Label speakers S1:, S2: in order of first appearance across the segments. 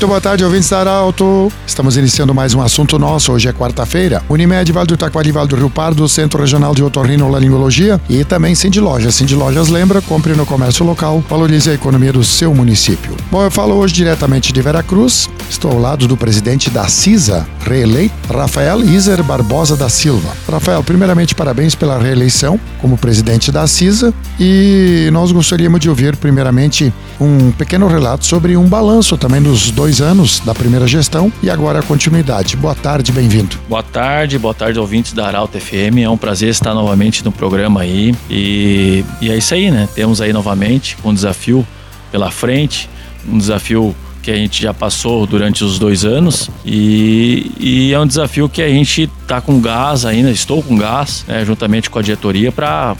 S1: Muito boa tarde, ouvintes da Arauto. Estamos iniciando mais um assunto nosso. Hoje é quarta-feira. Unimed, Vale do Taquari, Vale do Rio Pardo, Centro Regional de Otorrinolaringologia e também Cindy Lojas. Cindy Lojas lembra, compre no comércio local, valorize a economia do seu município. Bom, eu falo hoje diretamente de Veracruz. Estou ao lado do presidente da CISA, reeleito, Rafael Iser Barbosa da Silva. Rafael, primeiramente, parabéns pela reeleição como presidente da CISA e nós gostaríamos de ouvir, primeiramente, um pequeno relato sobre um balanço também dos dois anos da primeira gestão e agora a continuidade. Boa tarde, bem-vindo.
S2: Boa tarde, boa tarde, ouvintes da Arauto FM. É um prazer estar novamente no programa aí. E, e é isso aí, né? Temos aí novamente um desafio pela frente, um desafio que a gente já passou durante os dois anos e, e é um desafio que a gente está com gás ainda, estou com gás, né, juntamente com a diretoria, para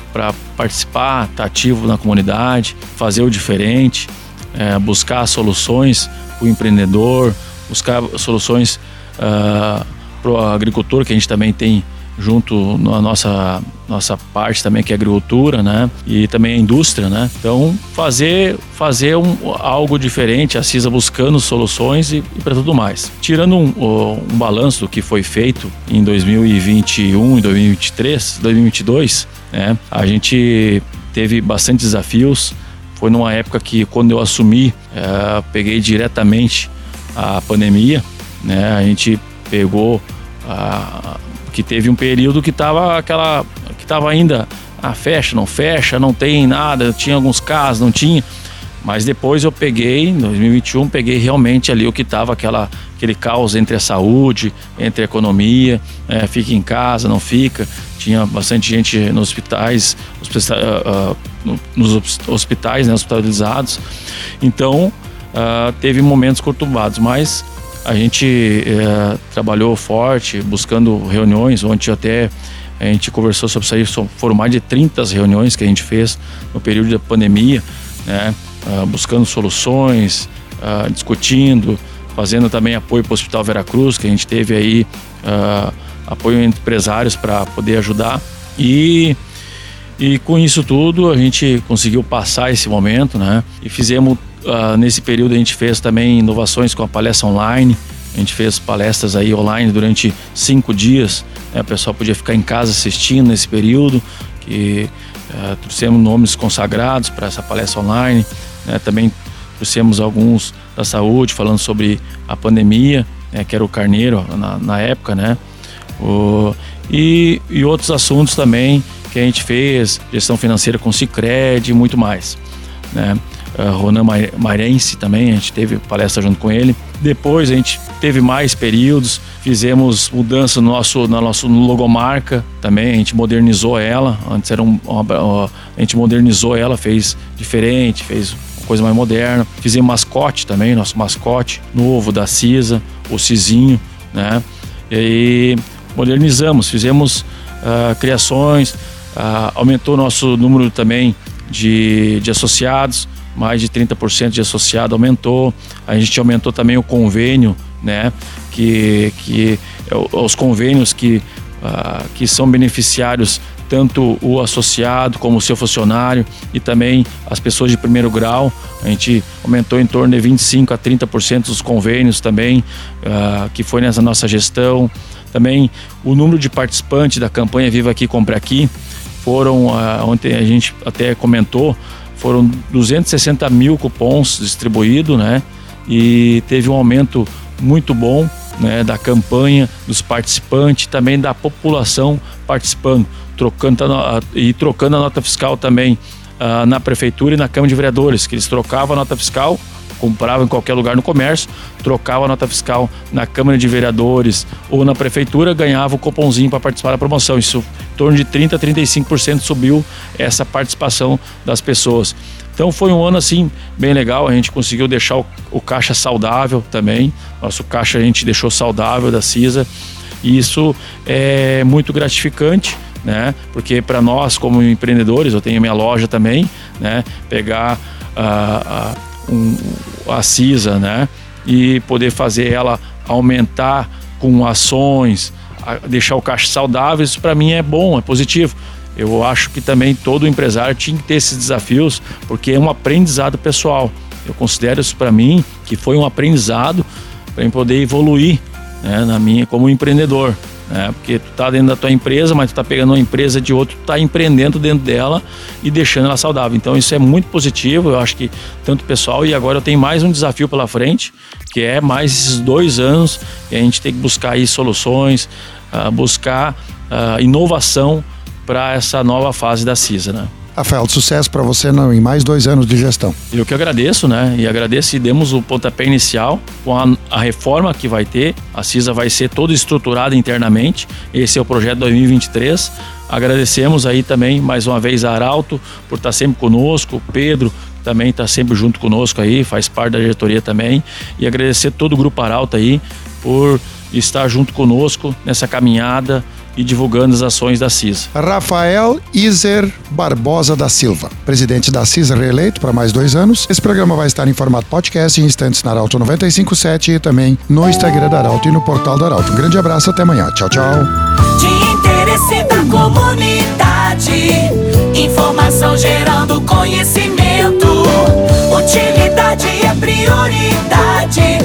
S2: participar, estar tá ativo na comunidade, fazer o diferente, é, buscar soluções o empreendedor, buscar soluções uh, para o agricultor, que a gente também tem junto na nossa nossa parte também que é agricultura, né? E também a indústria, né? Então fazer fazer um, algo diferente, a CISA buscando soluções e, e para tudo mais. Tirando um, um balanço do que foi feito em 2021 e 2023, 2022, né? A gente teve bastante desafios foi numa época que, quando eu assumi, é, peguei diretamente a pandemia, né? A gente pegou a, que teve um período que estava aquela que estava ainda ah, fecha, não fecha, não tem nada, tinha alguns casos, não tinha. Mas depois eu peguei, em 2021, peguei realmente ali o que estava aquela aquele caos entre a saúde, entre a economia, é, fica em casa, não fica. Tinha bastante gente nos hospitais, uh, uh, nos hospitais, né, hospitalizados. Então, uh, teve momentos conturbados, mas a gente uh, trabalhou forte, buscando reuniões, ontem até a gente conversou sobre isso, foram mais de 30 reuniões que a gente fez no período da pandemia, né, uh, buscando soluções, discutindo, fazendo também apoio para o Hospital Veracruz, que a gente teve aí apoio entre empresários para poder ajudar. E e com isso tudo a gente conseguiu passar esse momento, né? E fizemos uh, nesse período a gente fez também inovações com a palestra online. A gente fez palestras aí online durante cinco dias. Né? O pessoal podia ficar em casa assistindo nesse período. Que uh, trouxemos nomes consagrados para essa palestra online. Né? Também trouxemos alguns da saúde falando sobre a pandemia, né? que era o Carneiro na, na época, né? O, e, e outros assuntos também que a gente fez, gestão financeira com Cicred e muito mais. Né? Uh, Ronan Marense também, a gente teve palestra junto com ele. Depois a gente teve mais períodos, fizemos mudança no nosso, na nosso logomarca também, a gente modernizou ela. Antes era um, uma, a gente modernizou ela, fez diferente, fez coisa mais moderna. Fizemos mascote também, nosso mascote novo da CISA, o Cizinho, né? E modernizamos, fizemos uh, criações, ah, aumentou nosso número também de, de associados, mais de 30% de associado aumentou. A gente aumentou também o convênio, né? Que, que é os convênios que, ah, que são beneficiários tanto o associado como o seu funcionário e também as pessoas de primeiro grau. A gente aumentou em torno de 25 a 30% dos convênios também, uh, que foi nessa nossa gestão. Também o número de participantes da campanha Viva Aqui, Compre Aqui foram, uh, ontem a gente até comentou, foram 260 mil cupons distribuídos, né? E teve um aumento muito bom né, da campanha, dos participantes, também da população participando, trocando e trocando a nota fiscal também uh, na prefeitura e na Câmara de Vereadores, que eles trocavam a nota fiscal comprava em qualquer lugar no comércio, trocava a nota fiscal na Câmara de Vereadores ou na Prefeitura, ganhava o cupomzinho para participar da promoção. Isso em torno de 30% a 35% subiu essa participação das pessoas. Então foi um ano assim bem legal, a gente conseguiu deixar o, o caixa saudável também. Nosso caixa a gente deixou saudável da CISA. E isso é muito gratificante, né? Porque para nós como empreendedores, eu tenho minha loja também, né? Pegar a, a um, a CISA, né? e poder fazer ela aumentar com ações, deixar o caixa saudável, isso para mim é bom, é positivo. Eu acho que também todo empresário tinha que ter esses desafios, porque é um aprendizado pessoal. Eu considero isso para mim que foi um aprendizado para poder evoluir né, na minha como empreendedor. Né, porque tu tá dentro da tua empresa, mas tu tá pegando uma empresa de outro, tu tá empreendendo dentro dela e deixando ela saudável. Então isso é muito positivo, eu acho que tanto pessoal e agora eu tenho mais um desafio pela frente, que é mais esses dois anos que a gente tem que buscar aí soluções, uh, buscar uh, inovação para essa nova fase da CISA, né?
S1: Rafael, sucesso para você em mais dois anos de gestão.
S2: Eu que agradeço, né? E agradeço e demos o pontapé inicial com a, a, reforma que vai ter. A CISA vai ser toda estruturada internamente. Esse é o projeto 2023. Agradecemos aí também mais uma vez a Arauto por estar sempre conosco, Pedro também está sempre junto conosco aí, faz parte da diretoria também. E agradecer todo o Grupo Arauto aí por estar junto conosco nessa caminhada e divulgando as ações da CIS.
S1: Rafael Iser Barbosa da Silva, presidente da CIS reeleito para mais dois anos. Esse programa vai estar em formato podcast em instantes na Arauto 957 e também no Instagram da Arauto e no portal da Arauto. Um grande abraço, até amanhã. Tchau, tchau.
S3: De interesse da comunidade, informação gerando conhecimento, utilidade é prioridade.